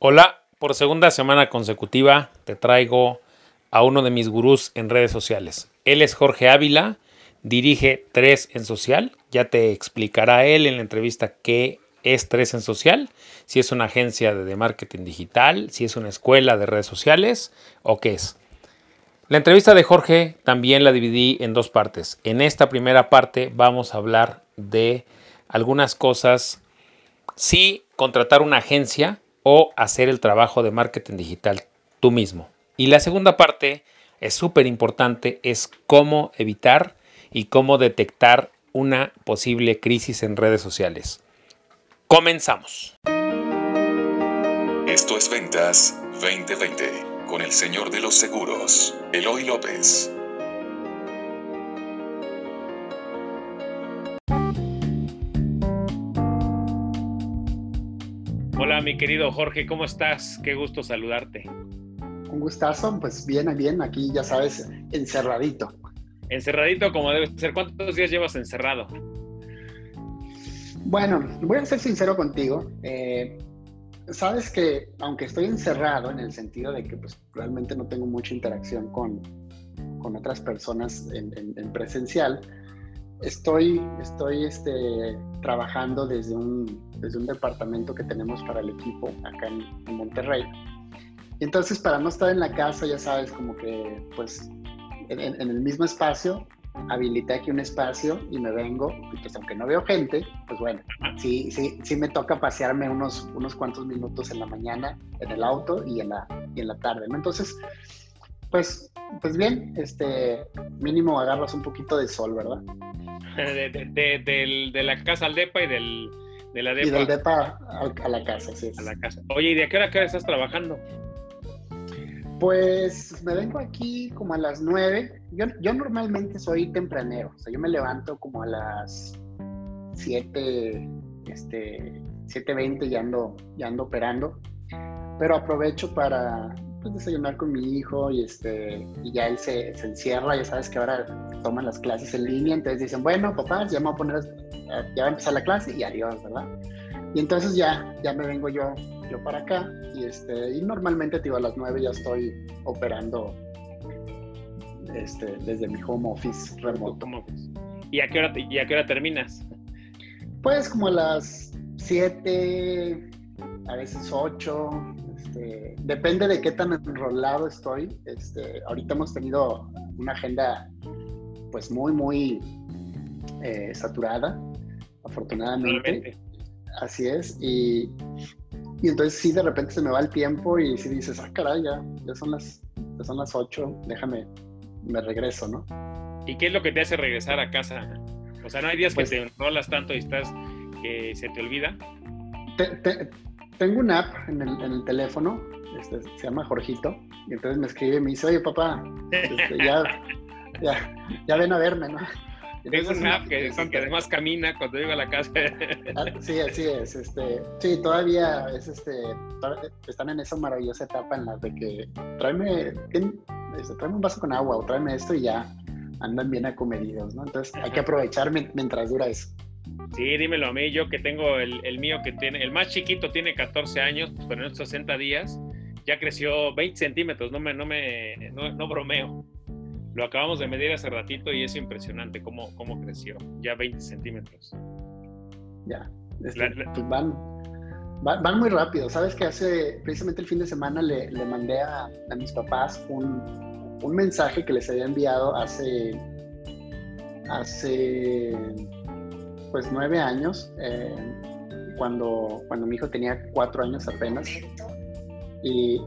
Hola, por segunda semana consecutiva te traigo a uno de mis gurús en redes sociales. Él es Jorge Ávila, dirige 3 en Social. Ya te explicará él en la entrevista qué es 3 en Social, si es una agencia de marketing digital, si es una escuela de redes sociales o qué es. La entrevista de Jorge también la dividí en dos partes. En esta primera parte vamos a hablar de algunas cosas, sí contratar una agencia o hacer el trabajo de marketing digital tú mismo. Y la segunda parte es súper importante, es cómo evitar y cómo detectar una posible crisis en redes sociales. Comenzamos. Esto es Ventas 2020 con el señor de los seguros, Eloy López. Hola, mi querido Jorge, ¿cómo estás? Qué gusto saludarte. Un gustazo, pues bien, bien, aquí ya sabes, encerradito. Encerradito como debe ser. ¿Cuántos días llevas encerrado? Bueno, voy a ser sincero contigo. Eh, sabes que aunque estoy encerrado en el sentido de que pues, realmente no tengo mucha interacción con, con otras personas en, en presencial, Estoy, estoy este, trabajando desde un, desde un departamento que tenemos para el equipo acá en, Monterrey. entonces, para no estar en la casa, ya sabes, como que, pues, en, el mismo espacio, habilité aquí un espacio y me vengo, y pues aunque no veo gente, pues bueno, sí, sí, sí me toca pasearme unos, unos cuantos minutos en la mañana en el auto y en la, y en la tarde, ¿no? Entonces, pues, pues bien, este, mínimo agarras un poquito de sol, ¿verdad? De, la casa al DEPA y del, de la DEPA. Y del DEPA a, la casa, sí. A la casa. Oye, ¿y de qué hora, qué hora estás trabajando? Pues me vengo aquí como a las nueve. Yo, yo normalmente soy tempranero, o sea, yo me levanto como a las siete, este, 7.20 ya ando, ya ando operando, pero aprovecho para, pues, desayunar con mi hijo y, este, y ya él se, se, encierra, ya sabes que ahora toman las clases en línea, entonces dicen, bueno, papá, ya me voy a poner, ya va a empezar la clase y adiós, ¿verdad? Y entonces ya, ya me vengo yo, yo para acá y, este, y normalmente digo, a las 9 ya estoy operando este, desde mi home office remoto. ¿Y a qué hora, y a qué hora terminas? Pues como a las 7, a veces 8, este, depende de qué tan enrolado estoy. Este, ahorita hemos tenido una agenda pues muy, muy eh, saturada, afortunadamente. Así es. Y, y, entonces sí, de repente se me va el tiempo y si dices, ah, caray, ya, ya son las, ya son las 8, déjame, me regreso, ¿no? ¿Y qué es lo que te hace regresar a casa? O sea, ¿no hay días que pues te enrolas tanto y estás que se te olvida? Tengo una app en el, en el teléfono, este, se llama Jorgito, y entonces me escribe y me dice, oye papá, este, ya, ya, ya ven a verme, ¿no? Tengo una app que, que, además camina cuando llego a la casa. Ah, sí, así es. Este, sí, todavía es este, están en esa maravillosa etapa en la de que tráeme, este, tráeme un vaso con agua o tráeme esto y ya andan bien acomedidos, ¿no? Entonces hay que aprovechar mientras dura eso. Sí, dímelo a mí, yo que tengo el, el, mío que tiene, el más chiquito tiene 14 años, pero en estos 60 días ya creció 20 centímetros, no me, no me, no, bromeo. Lo acabamos de medir hace ratito y es impresionante cómo, cómo creció, ya 20 centímetros. Ya, este, pues van, van, muy rápido. Sabes que hace, precisamente el fin de semana le, le mandé a, a, mis papás un, un mensaje que les había enviado hace, hace pues nueve años, eh, cuando, cuando mi hijo tenía cuatro años apenas. Y,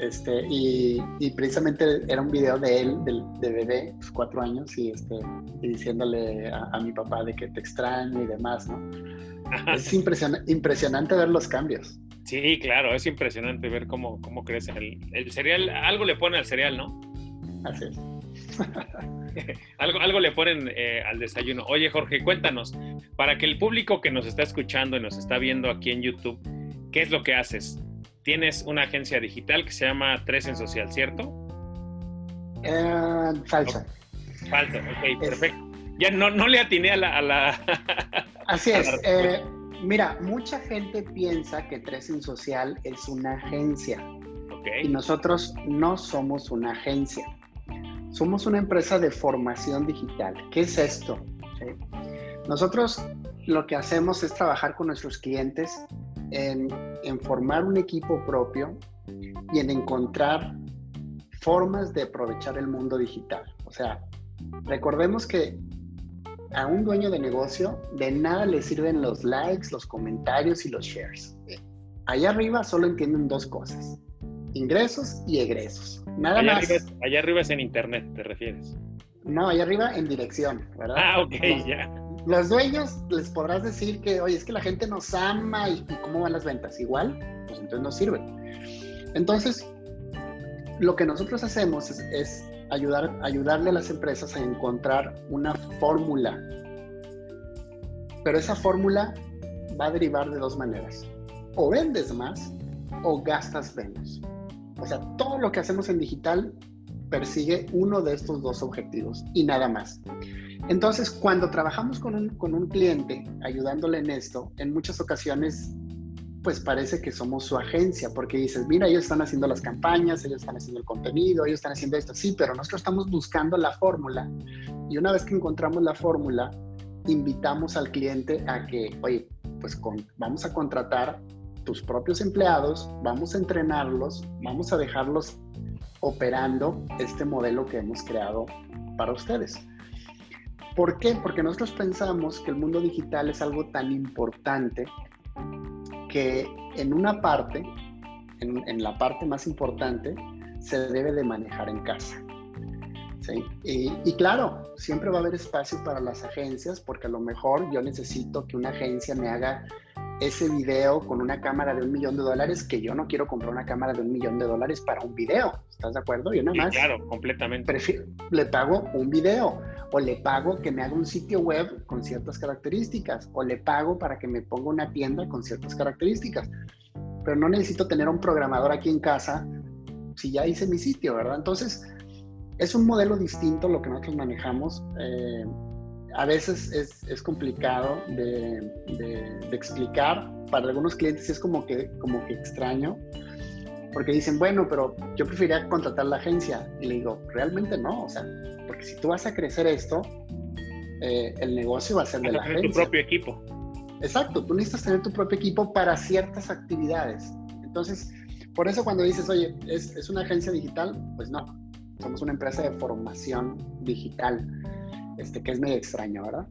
este, y, precisamente era un video de él, de, bebé, pues, cuatro años, y, este, diciéndole a, mi papá de que te extraño y demás, ¿no? Es impresionante ver los cambios. Sí, claro, es impresionante ver cómo, cómo crece el, el cereal. Algo le pone al cereal, ¿no? Así es. algo, algo le ponen eh, al desayuno. Oye, Jorge, cuéntanos, para que el público que nos está escuchando y nos está viendo aquí en YouTube, ¿qué es lo que haces? Tienes una agencia digital que se llama Tres en Social, ¿cierto? Eh, falsa. Falsa, ok, perfecto. Ya no, no le atiné a la... Así es. Eh, Mira, mucha gente piensa que Tres en Social es una agencia. Y nosotros no somos una agencia. Somos una empresa de formación digital. ¿Qué es esto? Nosotros lo que hacemos es trabajar con nuestros clientes en, en formar un equipo propio y en encontrar formas de aprovechar el mundo digital. O sea, recordemos que a un dueño de negocio de nada le sirven los likes, los comentarios y los shares. Allá arriba solo entienden dos cosas, ingresos y egresos. Nada allá más. Arriba es, allá arriba es en internet, ¿te refieres? No, allá arriba en dirección, ¿verdad? Ah, ok, ya. Los dueños les podrás decir que, oye, es que la gente nos ama y, y cómo van las ventas. Igual, pues entonces no sirven. Entonces, lo que nosotros hacemos es, ayudar, ayudarle a las empresas a encontrar una fórmula. Pero esa fórmula va a derivar de dos maneras. O vendes más o gastas menos. O sea, todo lo que hacemos en digital persigue uno de estos dos objetivos y nada más. Entonces, cuando trabajamos con un, con un cliente ayudándole en esto, en muchas ocasiones pues parece que somos su agencia, porque dices, mira, ellos están haciendo las campañas, ellos están haciendo el contenido, ellos están haciendo esto, sí, pero nosotros estamos buscando la fórmula y una vez que encontramos la fórmula, invitamos al cliente a que, oye, pues vamos a contratar tus propios empleados, vamos a entrenarlos, vamos a dejarlos operando este modelo que hemos creado para ustedes. ¿Por qué? Porque nosotros pensamos que el mundo digital es algo tan importante que en una parte, en, la parte más importante, se debe de manejar en casa. ¿sí? Y, claro, siempre va a haber espacio para las agencias, porque a lo mejor yo necesito que una agencia me haga ese video con una cámara de un millón de dólares, que yo no quiero comprar una cámara de un millón de dólares para un video. ¿Estás de acuerdo? Yo nada más. claro, completamente. le pago un video o le pago que me haga un sitio web con ciertas características, o le pago para que me ponga una tienda con ciertas características. Pero no necesito tener un programador aquí en casa si ya hice mi sitio, ¿verdad? Entonces, es un modelo distinto lo que nosotros manejamos. Eh, a veces es, es complicado de, de, explicar. Para algunos clientes es como que, como que extraño, porque dicen, bueno, pero yo preferiría contratar la agencia. Y le digo, realmente no, o sea, porque si tú vas a crecer esto, eh, el negocio va a ser de la agencia. tu propio equipo. Exacto, tú necesitas tener tu propio equipo para ciertas actividades. Entonces, por eso cuando dices, oye, ¿es, ¿es, una agencia digital? Pues no, somos una empresa de formación digital, este, que es medio extraño, ¿verdad?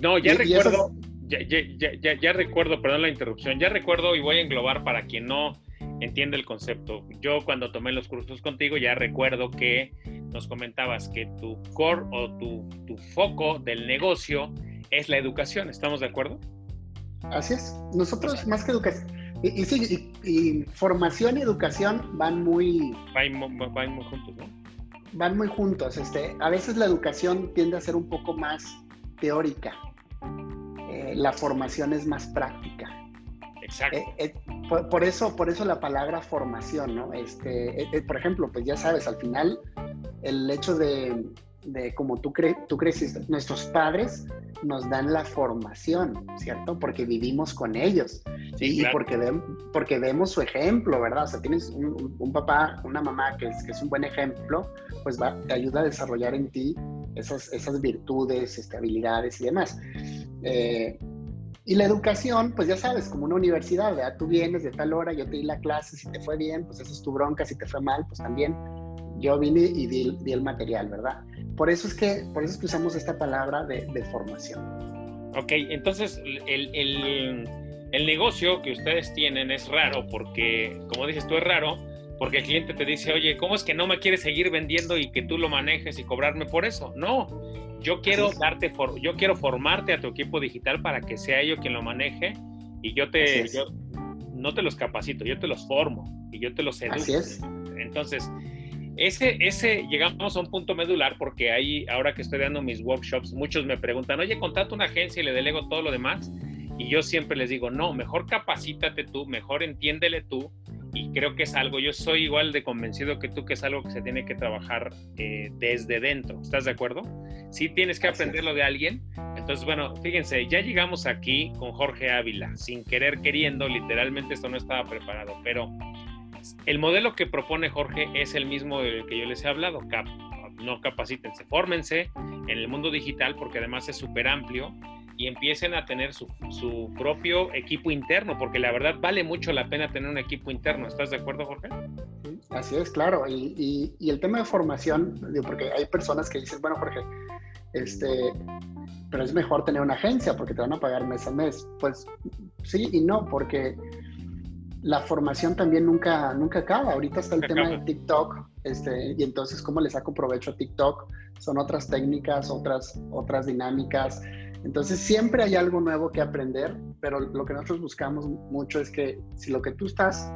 No, ya recuerdo, ya, ya, ya, ya, recuerdo, perdón la interrupción, ya recuerdo y voy a englobar para quien no entiende el concepto. Yo cuando tomé los cursos contigo ya recuerdo que nos comentabas que tu core o tu, tu foco del negocio es la educación. ¿Estamos de acuerdo? Así es. Nosotros más que educación. Y, sí, y, formación y educación van muy... Van, muy juntos, ¿no? Van muy juntos. Este, a veces la educación tiende a ser un poco más teórica. Eh, la formación es más práctica. Exacto. Eh, eh, por, eso, por eso la palabra formación, ¿no? Este, por ejemplo, pues ya sabes, al final el hecho de, como tú, cre tú creciste, nuestros padres nos dan la formación, ¿cierto? Porque vivimos con ellos y porque, porque vemos su ejemplo, ¿verdad? O sea, tienes un, papá, una mamá que es, que es, un buen ejemplo, pues va, te ayuda a desarrollar en ti esas, esas virtudes, este, habilidades y demás. Eh, y la educación, pues ya sabes, como una universidad, ¿verdad? Tú vienes de tal hora, yo te di la clase, si te fue bien, pues esa es tu bronca, si te fue mal, pues también yo vine y di, el material, ¿verdad? Por eso es que, por eso es que usamos esta palabra de, formación. Ok, entonces el, el, el, negocio que ustedes tienen es raro porque, como dices tú, es raro porque el cliente te dice, oye, ¿cómo es que no me quieres seguir vendiendo y que tú lo manejes y cobrarme por eso? No, yo quiero darte, for, yo quiero formarte a tu equipo digital para que sea yo quien lo maneje y yo te, yo, no te los capacito, yo te los formo y yo te los educo. Así es. Entonces, ese, ese, llegamos a un punto medular porque ahí, ahora que estoy dando mis workshops, muchos me preguntan, oye, contrato una agencia y le delego todo lo demás. Y yo siempre les digo, no, mejor capacítate tú, mejor entiéndele tú. Y creo que es algo, yo soy igual de convencido que tú, que es algo que se tiene que trabajar eh, desde dentro. ¿Estás de acuerdo? Si tienes que aprenderlo de alguien, Entonces, bueno, fíjense, ya llegamos aquí con Jorge Ávila, sin querer queriendo, literalmente esto no estaba preparado, pero el modelo que propone Jorge es el mismo del que yo les he hablado, cap no capacítense, fórmense en el mundo digital porque además es súper amplio y empiecen a tener su, su, propio equipo interno, porque la verdad vale mucho la pena tener un equipo interno. ¿Estás de acuerdo, Jorge? Así es, claro. Y, y, el tema de formación, porque hay personas que dicen, bueno, Jorge, este, pero es mejor tener una agencia porque te van a pagar mes a mes. Pues sí y no, porque la formación también nunca, nunca acaba. Ahorita está el tema de TikTok, este, y entonces cómo le saco provecho a TikTok. Son otras técnicas, otras, otras dinámicas. Entonces siempre hay algo nuevo que aprender, pero lo que nosotros buscamos mucho es que si lo que tú estás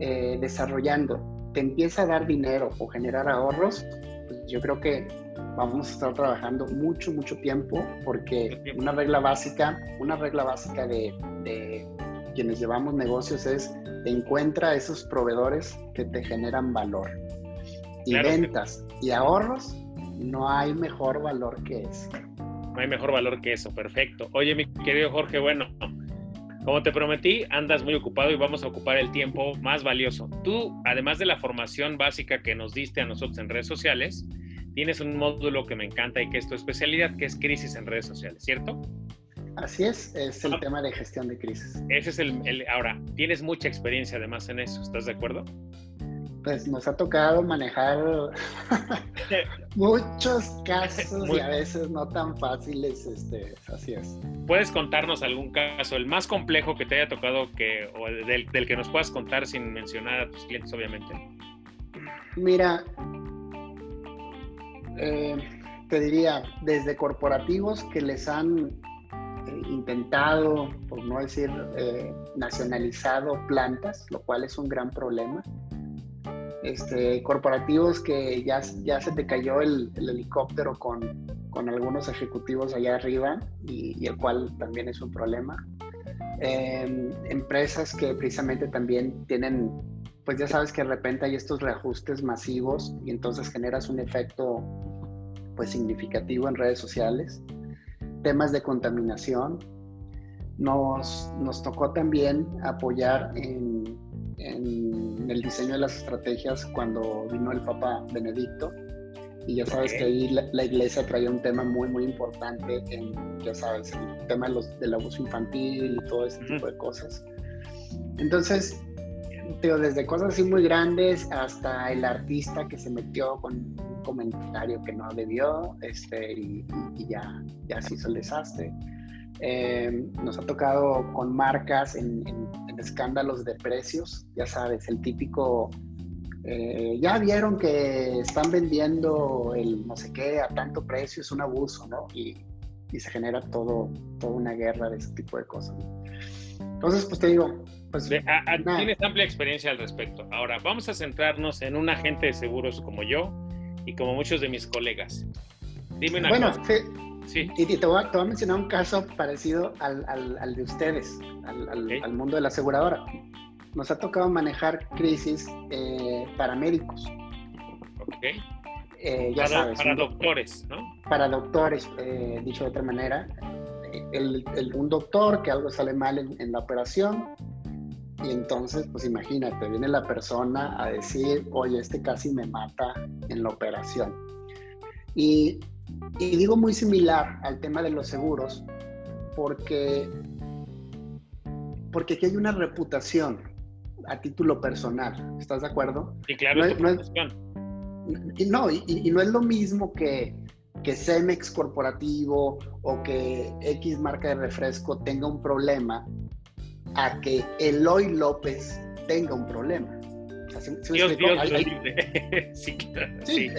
eh, desarrollando te empieza a dar dinero o generar ahorros, pues yo creo que vamos a estar trabajando mucho, mucho tiempo porque una regla básica, una regla básica de, de quienes llevamos negocios es encuentra esos proveedores que te generan valor. Y ventas y ahorros, no hay mejor valor que eso. No hay mejor valor que eso, perfecto. Oye, mi querido Jorge, bueno, como te prometí, andas muy ocupado y vamos a ocupar el tiempo más valioso. Tú, además de la formación básica que nos diste a nosotros en redes sociales, tienes un módulo que me encanta y que es tu especialidad, que es crisis en redes sociales, ¿cierto? Así es, es el ah. tema de gestión de crisis. Ese es el, el, Ahora, tienes mucha experiencia además en eso, ¿estás de acuerdo? Pues nos ha tocado manejar muchos casos y a veces no tan fáciles, este, así es. ¿Puedes contarnos algún caso, el más complejo que te haya tocado, que, o del, del que nos puedas contar sin mencionar a tus clientes, obviamente? Mira, eh, te diría, desde corporativos que les han intentado, por no decir eh, nacionalizado, plantas, lo cual es un gran problema. Este, corporativos que ya, ya se te cayó el, helicóptero con, con, algunos ejecutivos allá arriba y, el cual también es un problema. Em, empresas que precisamente también tienen, pues ya sabes que de repente hay estos reajustes masivos y entonces generas un efecto pues significativo en redes sociales temas de contaminación. Nos, nos tocó también apoyar en, en, el diseño de las estrategias cuando vino el Papa Benedicto. Y ya sabes que ahí la, iglesia traía un tema muy, muy importante en, ya sabes, el tema de los, del abuso infantil y todo ese tipo de cosas. Entonces, desde cosas así muy grandes hasta el artista que se metió con comentario que no debió este, y, ya, ya se hizo el desastre. Em, nos ha tocado con marcas en, escándalos de precios, ya sabes, el típico, eh, ya vieron que están vendiendo el no sé qué a tanto precio, es un abuso, ¿no? Y, y se genera todo, toda una guerra de ese tipo de cosas. Entonces, pues te digo, pues, tienes amplia experiencia al respecto. Ahora, vamos a centrarnos en un agente de seguros como yo y como muchos de mis colegas. Dime una bueno, cosa. Sí, Y te voy, a, te voy, a, mencionar un caso parecido al, al, de ustedes, al, mundo de la aseguradora. Nos ha tocado manejar crisis eh, para médicos. Ok. Eh, ya para, sabes, para doctores, ¿no? Para doctores, eh, dicho de otra manera. El, el, un doctor que algo sale mal en, en la operación, y entonces, pues imagínate, viene la persona a decir, oye, este casi me mata en la operación. Y, y digo muy similar al tema de los seguros, porque, porque aquí hay una reputación a título personal. ¿Estás de acuerdo? Sí, claro, no, es, y, no, y, no es lo mismo que, que Cemex corporativo o que X marca de refresco tenga un problema a que Eloy López tenga un problema. Dios, Dios, sí, sí,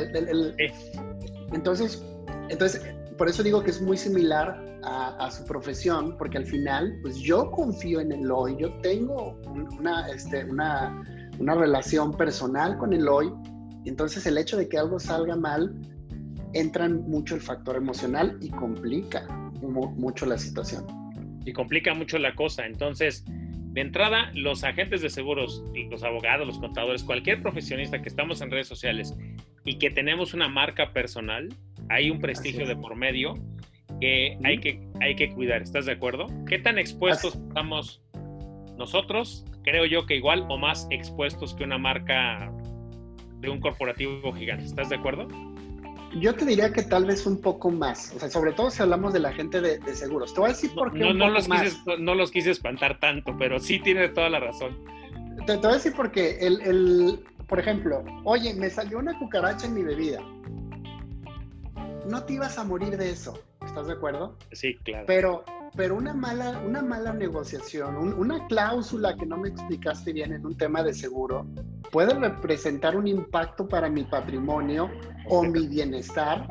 entonces, entonces, por eso digo que es muy similar a, su profesión, porque al final, pues yo confío en Eloy, yo tengo una, este, una, una relación personal con Eloy, entonces el hecho de que algo salga mal, entra mucho el factor emocional y complica mucho la situación y complica mucho la cosa. Entonces, de entrada, los agentes de seguros, los abogados, los contadores, cualquier profesionista que estamos en redes sociales y que tenemos una marca personal, hay un prestigio de por medio que hay que, hay que cuidar, ¿estás de acuerdo? ¿Qué tan expuestos estamos nosotros? Creo yo que igual o más expuestos que una marca de un corporativo gigante, ¿estás de acuerdo? Yo te diría que tal vez un poco más, o sea, sobre todo si hablamos de la gente de, seguros. Te voy a decir por qué. No, no, los Quise, no los quise espantar tanto, pero sí tiene toda la razón. Te, voy a decir porque, el, el, por ejemplo, oye, me salió una cucaracha en mi bebida. No te ibas a morir de eso, ¿estás de acuerdo? Sí, claro. Pero, pero una, mala, una mala negociación, una cláusula que no me explicaste bien en un tema de seguro, puede representar un impacto para mi patrimonio o mi bienestar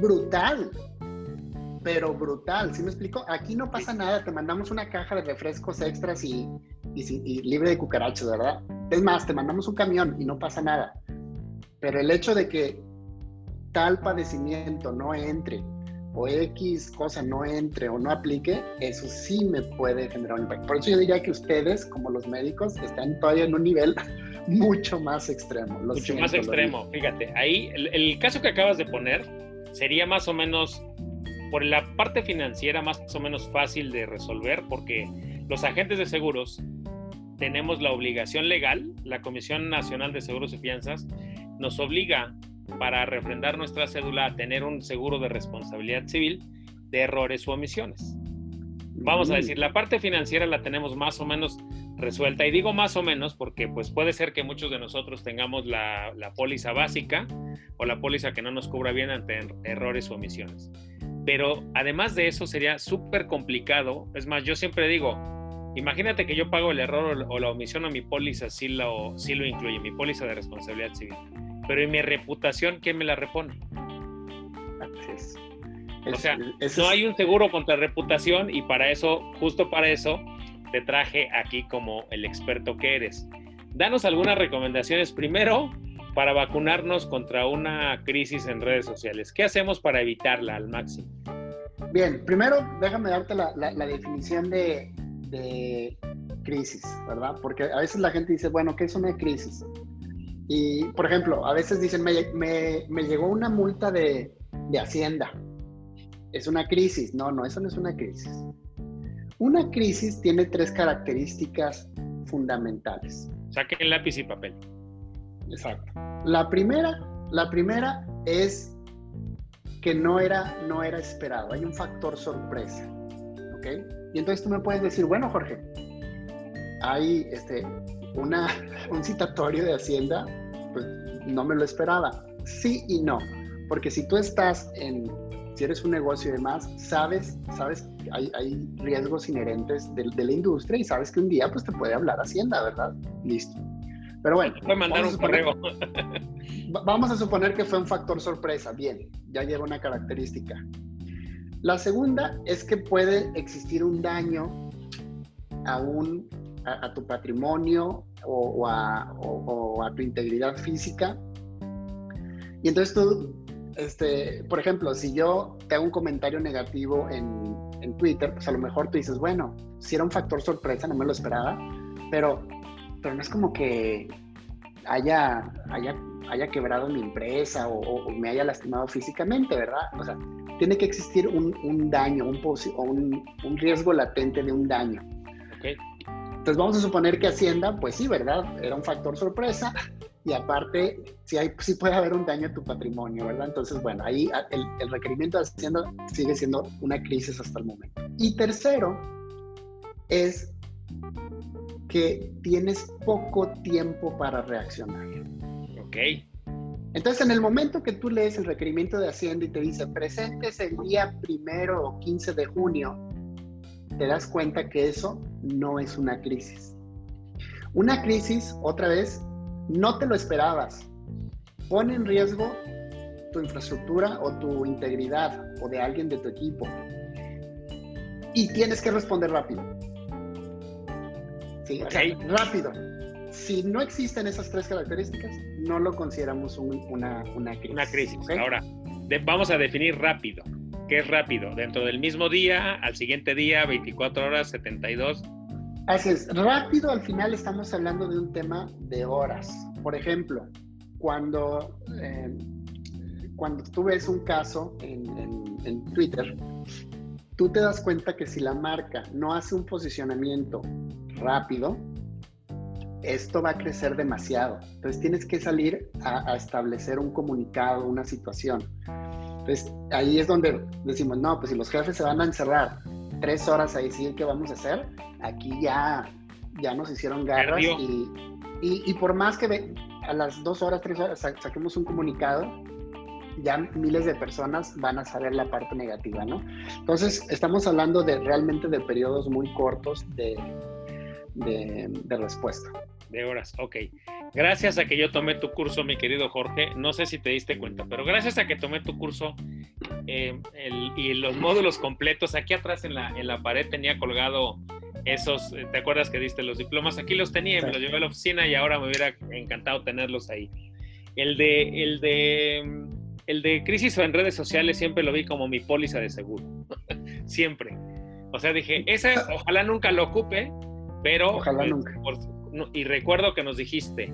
brutal. Pero brutal, ¿sí me explico? Aquí no pasa nada, te mandamos una caja de refrescos extras y, y, libre de cucarachas, ¿verdad? Es más, te mandamos un camión y no pasa nada. Pero el hecho de que tal padecimiento no entre o X cosa no entre o no aplique, eso sí me puede generar un impacto. Por eso yo diría que ustedes, como los médicos, están todavía en un nivel mucho más extremo. mucho más extremo, fíjate. Ahí, el, caso que acabas de poner sería más o menos, por la parte financiera, más o menos fácil de resolver, porque los agentes de seguros tenemos la obligación legal, la Comisión Nacional de Seguros y Fianzas nos obliga para refrendar nuestra cédula a tener un seguro de responsabilidad civil de errores o omisiones. Vamos a decir, la parte financiera la tenemos más o menos resuelta. Y digo más o menos porque pues puede ser que muchos de nosotros tengamos la, la póliza básica o la póliza que no nos cubra bien ante er, errores o omisiones. Pero además de eso sería súper complicado. Es más, yo siempre digo, imagínate que yo pago el error o la omisión a mi póliza, si lo, si lo incluye, mi póliza de responsabilidad civil. Pero en mi reputación, ¿quién me la repone? O sea, no hay un seguro contra reputación y para eso, justo para eso, te traje aquí como el experto que eres. Danos algunas recomendaciones primero para vacunarnos contra una crisis en redes sociales. ¿Qué hacemos para evitarla al máximo? Bien, primero déjame darte la, definición de, crisis, ¿verdad? Porque a veces la gente dice, bueno, ¿qué es una crisis? Y, por ejemplo, a veces dicen, me, llegó una multa de, de Hacienda. Es una crisis. No, no, eso no es una crisis. Una crisis tiene tres características fundamentales. Saquen lápiz y papel. Exacto. La primera, la primera es que no era, no era esperado. Hay un factor sorpresa. ¿Ok? Y entonces tú me puedes decir, bueno, Jorge, hay este, una, un citatorio de Hacienda, pues no me lo esperaba. Sí y no. Porque si tú estás en si eres un negocio y demás, sabes, sabes que hay, hay riesgos inherentes de, de, la industria y sabes que un día pues te puede hablar Hacienda, ¿verdad? Listo. Pero bueno. mandar un correo. vamos a suponer que fue un factor sorpresa. Bien, ya lleva una característica. La segunda es que puede existir un daño a, un, a, tu patrimonio o, a, o, a, tu integridad física. Y entonces tú este, por ejemplo, si yo te hago un comentario negativo en, Twitter, pues a lo mejor tú dices, bueno, si era un factor sorpresa, no me lo esperaba, pero, pero no es como que haya, haya, haya quebrado mi empresa o, me haya lastimado físicamente, ¿verdad? O sea, tiene que existir un, daño, un, o un, un, riesgo latente de un daño. Okay. Entonces vamos a suponer que Hacienda, pues sí, ¿verdad? Era un factor sorpresa, y aparte si hay, sí puede haber un daño a tu patrimonio, ¿verdad? Entonces, bueno, ahí el, el requerimiento de Hacienda sigue siendo una crisis hasta el momento. Y tercero es que tienes poco tiempo para reaccionar. Ok. Entonces, en el momento que tú lees el requerimiento de Hacienda y te dice, presentes el día primero o 15 de junio, te das cuenta que eso no es una crisis. Una crisis, otra vez, no te lo esperabas. Pone en riesgo tu infraestructura o tu integridad o de alguien de tu equipo. Y tienes que responder rápido. Sí, rápido. Si no existen esas tres características, no lo consideramos una, crisis. Una crisis. Ahora, vamos a definir rápido. ¿Qué es rápido? Dentro del mismo día, al siguiente día, 24 horas, 72 Así es, rápido al final estamos hablando de un tema de horas. Por ejemplo, cuando, eh, cuando tú ves un caso en, en Twitter, tú te das cuenta que si la marca no hace un posicionamiento rápido, esto va a crecer demasiado. Entonces tienes que salir a, establecer un comunicado, una situación. Entonces ahí es donde decimos, no, pues si los jefes se van a encerrar tres horas a decir qué vamos a hacer, aquí ya, ya nos hicieron garras y, y, por más que a las dos horas, tres horas saquemos un comunicado, ya miles de personas van a saber la parte negativa, ¿no? Entonces, estamos hablando de realmente de periodos muy cortos de, de, respuesta. De horas, ok. Gracias a que yo tomé tu curso, mi querido Jorge, no sé si te diste cuenta, pero gracias a que tomé tu curso eh, y los módulos completos, aquí atrás en la, en la pared tenía colgado esos, eh, ¿te acuerdas que diste los diplomas? Aquí los tenía, me los llevé a la oficina y ahora me hubiera encantado tenerlos ahí. El de, el de, el de crisis en redes sociales siempre lo vi como mi póliza de seguro, siempre. O sea, dije, ese ojalá nunca lo ocupe, pero, Ojalá pues, nunca. Y recuerdo que nos dijiste,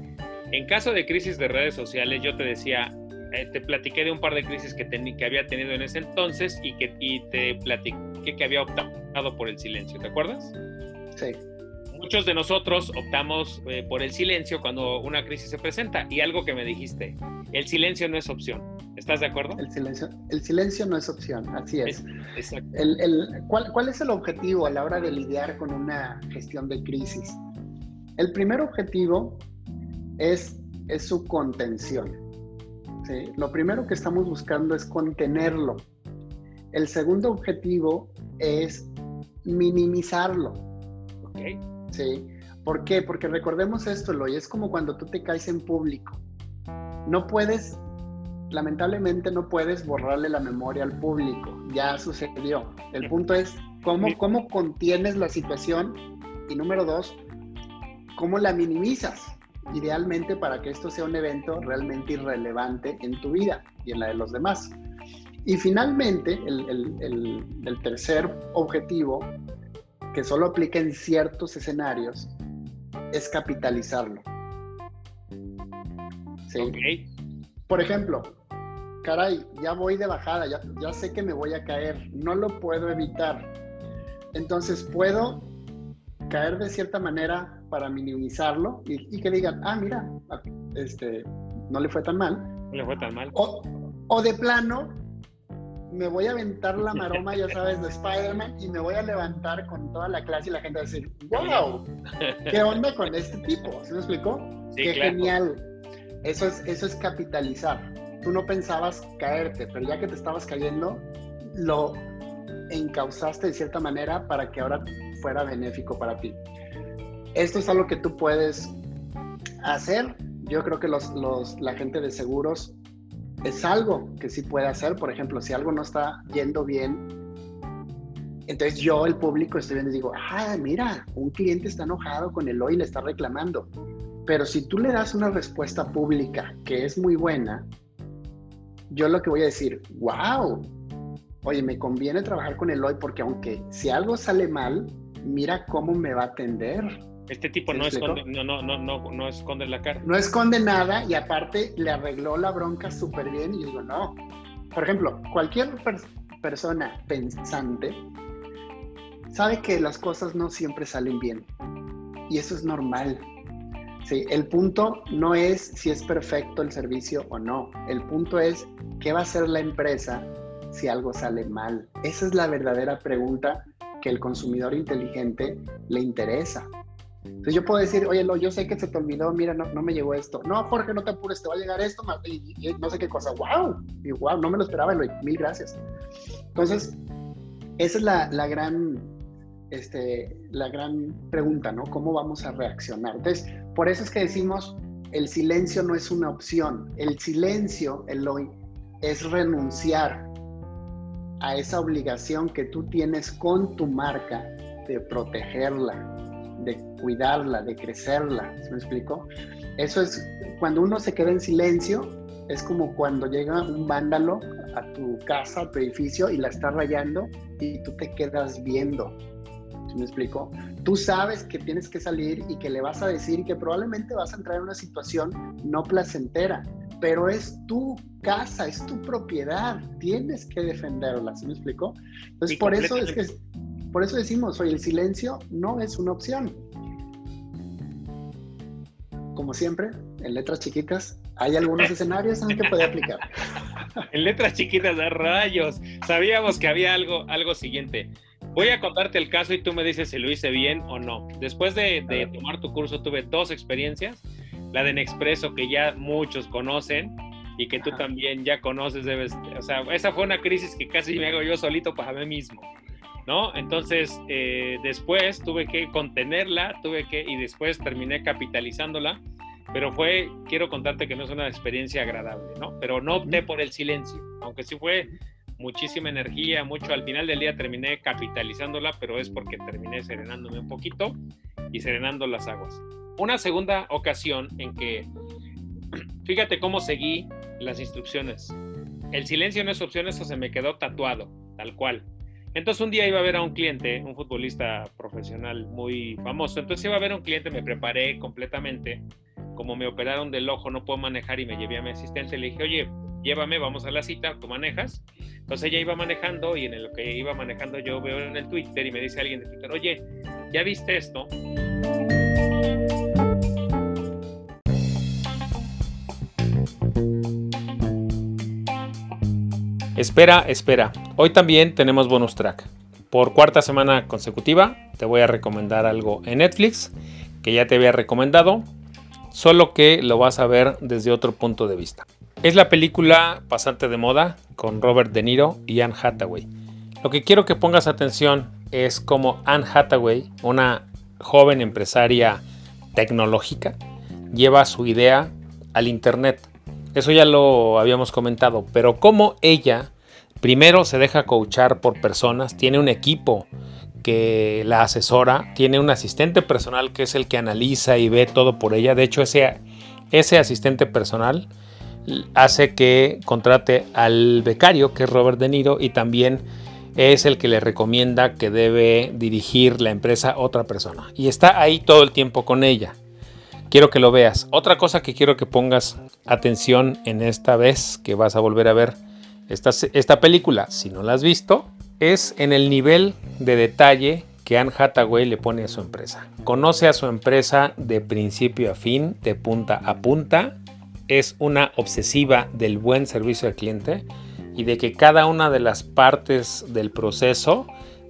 en caso de crisis de redes sociales, yo te decía, eh, te platiqué de un par de crisis que, que había tenido en ese entonces y que y te platiqué que había optado por el silencio, ¿te acuerdas? Sí. Muchos de nosotros optamos eh, por el silencio cuando una crisis se presenta y algo que me dijiste, el silencio no es opción. ¿Estás de acuerdo? El silencio, el silencio no es opción, así es. exacto. El, el, ¿cuál, ¿Cuál es el objetivo a la hora de lidiar con una gestión de crisis? El primer objetivo es, es su contención. ¿sí? Lo primero que estamos buscando es contenerlo. El segundo objetivo es minimizarlo. Ok. Sí. ¿Por qué? Porque recordemos esto, Eloy, es como cuando tú te caes en público. No puedes lamentablemente no puedes borrarle la memoria al público, ya sucedió. El punto es cómo, cómo contienes la situación y número dos, cómo la minimizas, idealmente para que esto sea un evento realmente irrelevante en tu vida y en la de los demás. Y finalmente, el, tercer objetivo, que solo aplica en ciertos escenarios, es capitalizarlo. ¿Sí? Por ejemplo, caray, ya voy de bajada, ya, ya sé que me voy a caer, no lo puedo evitar. Entonces puedo caer de cierta manera para minimizarlo y, que digan, ah, mira, este, no le fue tan mal. No le fue tan mal. O, o de plano, me voy a aventar la maroma, ya sabes, de Spider-Man y me voy a levantar con toda la clase y la gente va a decir, wow, ¿qué onda con este tipo? ¿Se me explicó? Qué genial. Eso es, eso es capitalizar tú no pensabas caerte, pero ya que te estabas cayendo, lo encauzaste de cierta manera para que ahora fuera benéfico para ti. Esto es algo que tú puedes hacer. Yo creo que los, la gente de seguros es algo que sí puede hacer. Por ejemplo, si algo no está yendo bien, entonces yo, el público, estoy viendo y digo, ah, mira, un cliente está enojado con el hoy y le está reclamando. Pero si tú le das una respuesta pública que es muy buena, yo lo que voy a decir, wow, oye, me conviene trabajar con Eloy porque aunque si algo sale mal, mira cómo me va a atender. Este tipo no esconde, no, no, no, no, no esconde la cara. No esconde nada y aparte le arregló la bronca súper bien y yo digo, no. Por ejemplo, cualquier persona pensante sabe que las cosas no siempre salen bien y eso es normal. Sí, el punto no es si es perfecto el servicio o no. El punto es qué va a hacer la empresa si algo sale mal. Esa es la verdadera pregunta que el consumidor inteligente le interesa. Entonces yo puedo decir, oye, yo sé que se te olvidó, mira, no, no me llegó esto. No, Jorge, no te apures, te va a llegar esto, y, no sé qué cosa. ¡Wow! Y wow, no me lo esperaba, mil gracias. Entonces, esa es la, la gran este, la gran pregunta, ¿no? ¿Cómo vamos a reaccionar? Entonces, por eso es que decimos, el silencio no es una opción. El silencio, Eloy, es renunciar a esa obligación que tú tienes con tu marca de protegerla, de cuidarla, de crecerla. ¿Se me explico? Eso es, cuando uno se queda en silencio, es como cuando llega un vándalo a tu casa, a tu edificio y la está rayando y tú te quedas viendo ¿Me explico? Tú sabes que tienes que salir y que le vas a decir que probablemente vas a entrar en una situación no placentera, pero es tu casa, es tu propiedad, tienes que defenderla, ¿sí me explico? Entonces, por eso es que, por eso decimos, oye, el silencio no es una opción. Como siempre, en letras chiquitas, hay algunos escenarios en los que puede aplicar. en letras chiquitas de rayos, sabíamos que había algo, algo siguiente. Voy a contarte el caso y tú me dices si lo hice bien o no. Después de, tomar tu curso tuve dos experiencias. La de Nexpreso que ya muchos conocen y que tú también ya conoces, debes, o sea, esa fue una crisis que casi me hago yo solito para mí mismo, ¿no? Entonces, eh, después tuve que contenerla, tuve que, y después terminé capitalizándola, pero fue, quiero contarte que no es una experiencia agradable, ¿no? Pero no opté por el silencio, aunque sí fue muchísima energía, mucho. Al final del día terminé capitalizándola, pero es porque terminé serenándome un poquito y serenando las aguas. Una segunda ocasión en que, fíjate cómo seguí las instrucciones. El silencio no es opción, eso se me quedó tatuado, tal cual. Entonces un día iba a ver a un cliente, un futbolista profesional muy famoso. Entonces iba a ver a un cliente, me preparé completamente. Como me operaron del ojo, no puedo manejar y me llevé a mi asistente. Le dije, oye, llévame, vamos a la cita, tú manejas. Entonces ella iba manejando y en lo que iba manejando yo veo en el Twitter y me dice alguien de Twitter, oye, ¿ya viste esto? Espera, espera. Hoy también tenemos bonus track. Por cuarta semana consecutiva te voy a recomendar algo en Netflix que ya te había recomendado, solo que lo vas a ver desde otro punto de vista. Es la película Pasante de Moda con Robert De Niro y Anne Hathaway. Lo que quiero que pongas atención es cómo Anne Hathaway, una joven empresaria tecnológica, lleva su idea al Internet. Eso ya lo habíamos comentado, pero cómo ella primero se deja coachar por personas, tiene un equipo que la asesora, tiene un asistente personal que es el que analiza y ve todo por ella. De hecho, ese, asistente personal hace que contrate al becario, que es Robert De Niro, y también es el que le recomienda que debe dirigir la empresa otra persona. Y está ahí todo el tiempo con ella. Quiero que lo veas. Otra cosa que quiero que pongas atención en esta vez que vas a volver a ver esta, película, si no la has visto, es en el nivel de detalle que Anne Hathaway le pone a su empresa. Conoce a su empresa de principio a fin, de punta a punta, es una obsesiva del buen servicio al cliente y de que cada una de las partes del proceso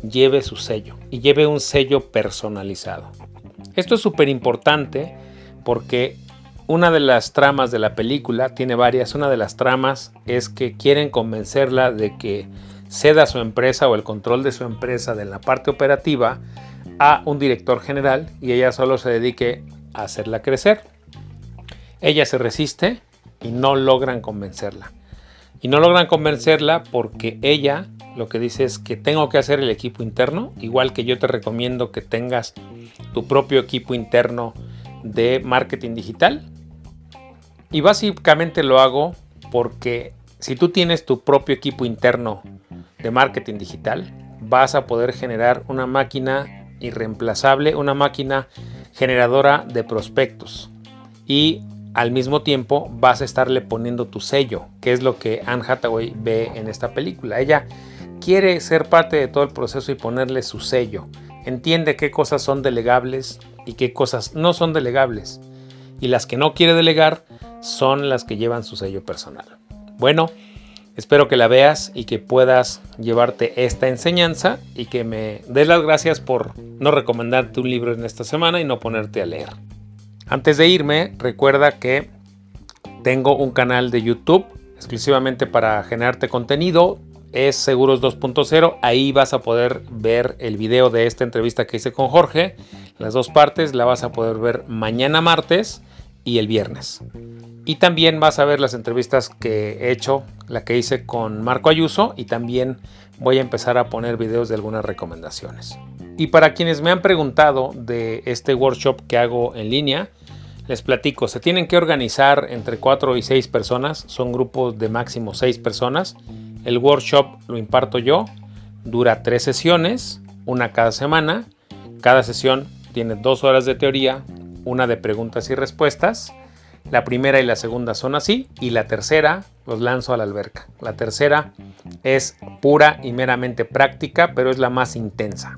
lleve su sello y lleve un sello personalizado. Esto es súper importante porque una de las tramas de la película tiene varias. Una de las tramas es que quieren convencerla de que ceda su empresa o el control de su empresa de la parte operativa a un director general y ella solo se dedique a hacerla crecer. Ella se resiste y no logran convencerla. Y no logran convencerla porque ella lo que dice es que tengo que hacer el equipo interno, igual que yo te recomiendo que tengas tu propio equipo interno de marketing digital. Y básicamente lo hago porque si tú tienes tu propio equipo interno de marketing digital, vas a poder generar una máquina irreemplazable, una máquina generadora de prospectos. Y al mismo tiempo vas a estarle poniendo tu sello, que es lo que Anne Hathaway ve en esta película. Ella quiere ser parte de todo el proceso y ponerle su sello. Entiende qué cosas son delegables y qué cosas no son delegables. Y las que no quiere delegar son las que llevan su sello personal. Bueno, espero que la veas y que puedas llevarte esta enseñanza y que me des las gracias por no recomendarte un libro en esta semana y no ponerte a leer. Antes de irme, recuerda que tengo un canal de YouTube exclusivamente para generarte contenido. Es Seguros 2.0. Ahí vas a poder ver el video de esta entrevista que hice con Jorge. Las dos partes la vas a poder ver mañana martes y el viernes. Y también vas a ver las entrevistas que he hecho, la que hice con Marco Ayuso y también voy a empezar a poner videos de algunas recomendaciones. Y para quienes me han preguntado de este workshop que hago en línea, les platico, se tienen que organizar entre 4 y 6 personas, son grupos de máximo 6 personas. El workshop lo imparto yo, dura 3 sesiones, una cada semana, Cada sesión tiene dos horas de teoría, una de preguntas y respuestas. La primera y la segunda son así y la tercera los lanzo a la alberca. La tercera es pura y meramente práctica, pero es la más intensa.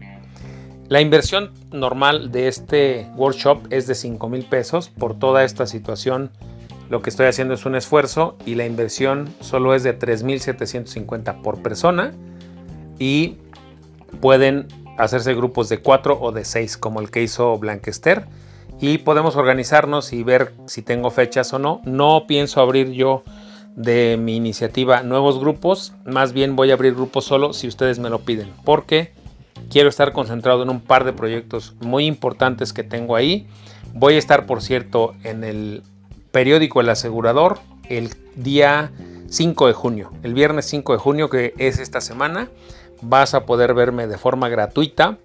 La inversión normal de este workshop es de 5 mil pesos. Por toda esta situación, lo que estoy haciendo es un esfuerzo y la inversión solo es de 3.750 por persona. Y pueden hacerse grupos de 4 o de 6, como el que hizo Blanquester. Y podemos organizarnos y ver si tengo fechas o no. No pienso abrir yo de mi iniciativa nuevos grupos. Más bien voy a abrir grupos solo si ustedes me lo piden. Porque Quiero estar concentrado en un par de proyectos muy importantes que tengo ahí. Voy a estar, por cierto, en el periódico El Asegurador el día 5 de junio, el viernes 5 de junio, que es esta semana. Vas a poder verme de forma gratuita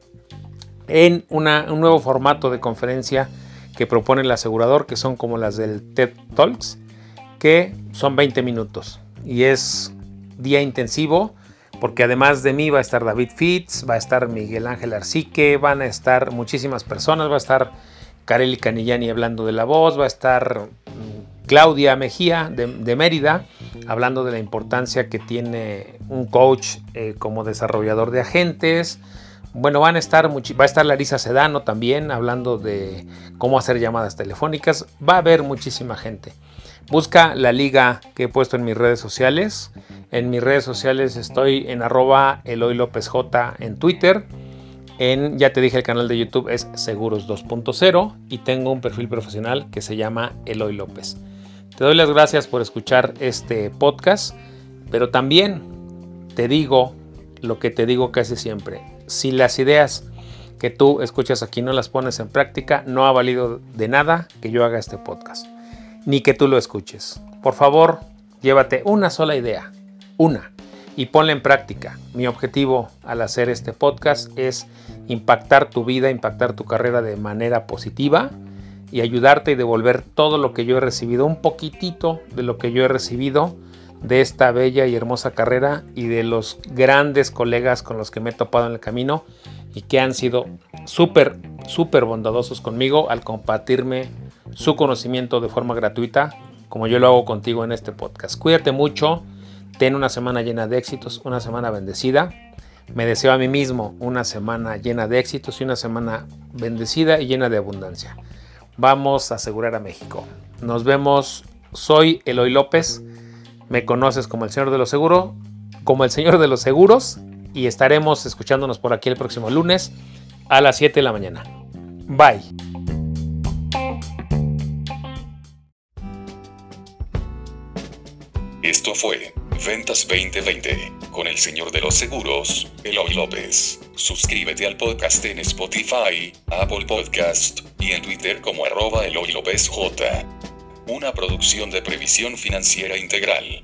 en un nuevo formato de conferencia que propone el asegurador, que son como las del TED Talks, que son 20 minutos y es día intensivo porque además de mí va a estar David Fitz, va a estar Miguel Ángel Arcique, van a estar muchísimas personas, va a estar Kareli Canillani hablando de la voz, va a estar mm, Claudia Mejía de, Mérida hablando de la importancia que tiene un coach eh, como desarrollador de agentes. Bueno, van a estar va a estar Larisa Sedano también hablando de cómo hacer llamadas telefónicas. Va a haber muchísima gente. Busca la liga que he puesto en mis redes sociales. En mis redes sociales estoy en arroba Eloy López J en Twitter. En, ya te dije, el canal de YouTube es Seguros 2.0 y tengo un perfil profesional que se llama Eloy López. Te doy las gracias por escuchar este podcast, pero también te digo lo que te digo casi siempre. Si las ideas que tú escuchas aquí no las pones en práctica, no ha valido de nada que yo haga este podcast ni que tú lo escuches. Por favor, llévate una sola idea, una, y ponla en práctica. Mi objetivo al hacer este podcast es impactar tu vida, impactar tu carrera de manera positiva y ayudarte y devolver todo lo que yo he recibido, un poquitito de lo que yo he recibido de esta bella y hermosa carrera y de los grandes colegas con los que me he topado en el camino y que han sido súper, súper bondadosos conmigo al compartirme su conocimiento de forma gratuita, como yo lo hago contigo en este podcast. Cuídate mucho, ten una semana llena de éxitos, una semana bendecida. Me deseo a mí mismo una semana llena de éxitos y una semana bendecida y llena de abundancia. Vamos a asegurar a México. Nos vemos. Soy Eloy López. Me conoces como el Señor de los Seguros, como el Señor de los Seguros y estaremos escuchándonos por aquí el próximo lunes a las 7 de la mañana. Bye. Esto fue Ventas 2020 con el señor de los seguros, Eloy López. Suscríbete al podcast en Spotify, Apple Podcast y en Twitter como arroba Eloy López J. Una producción de previsión financiera integral.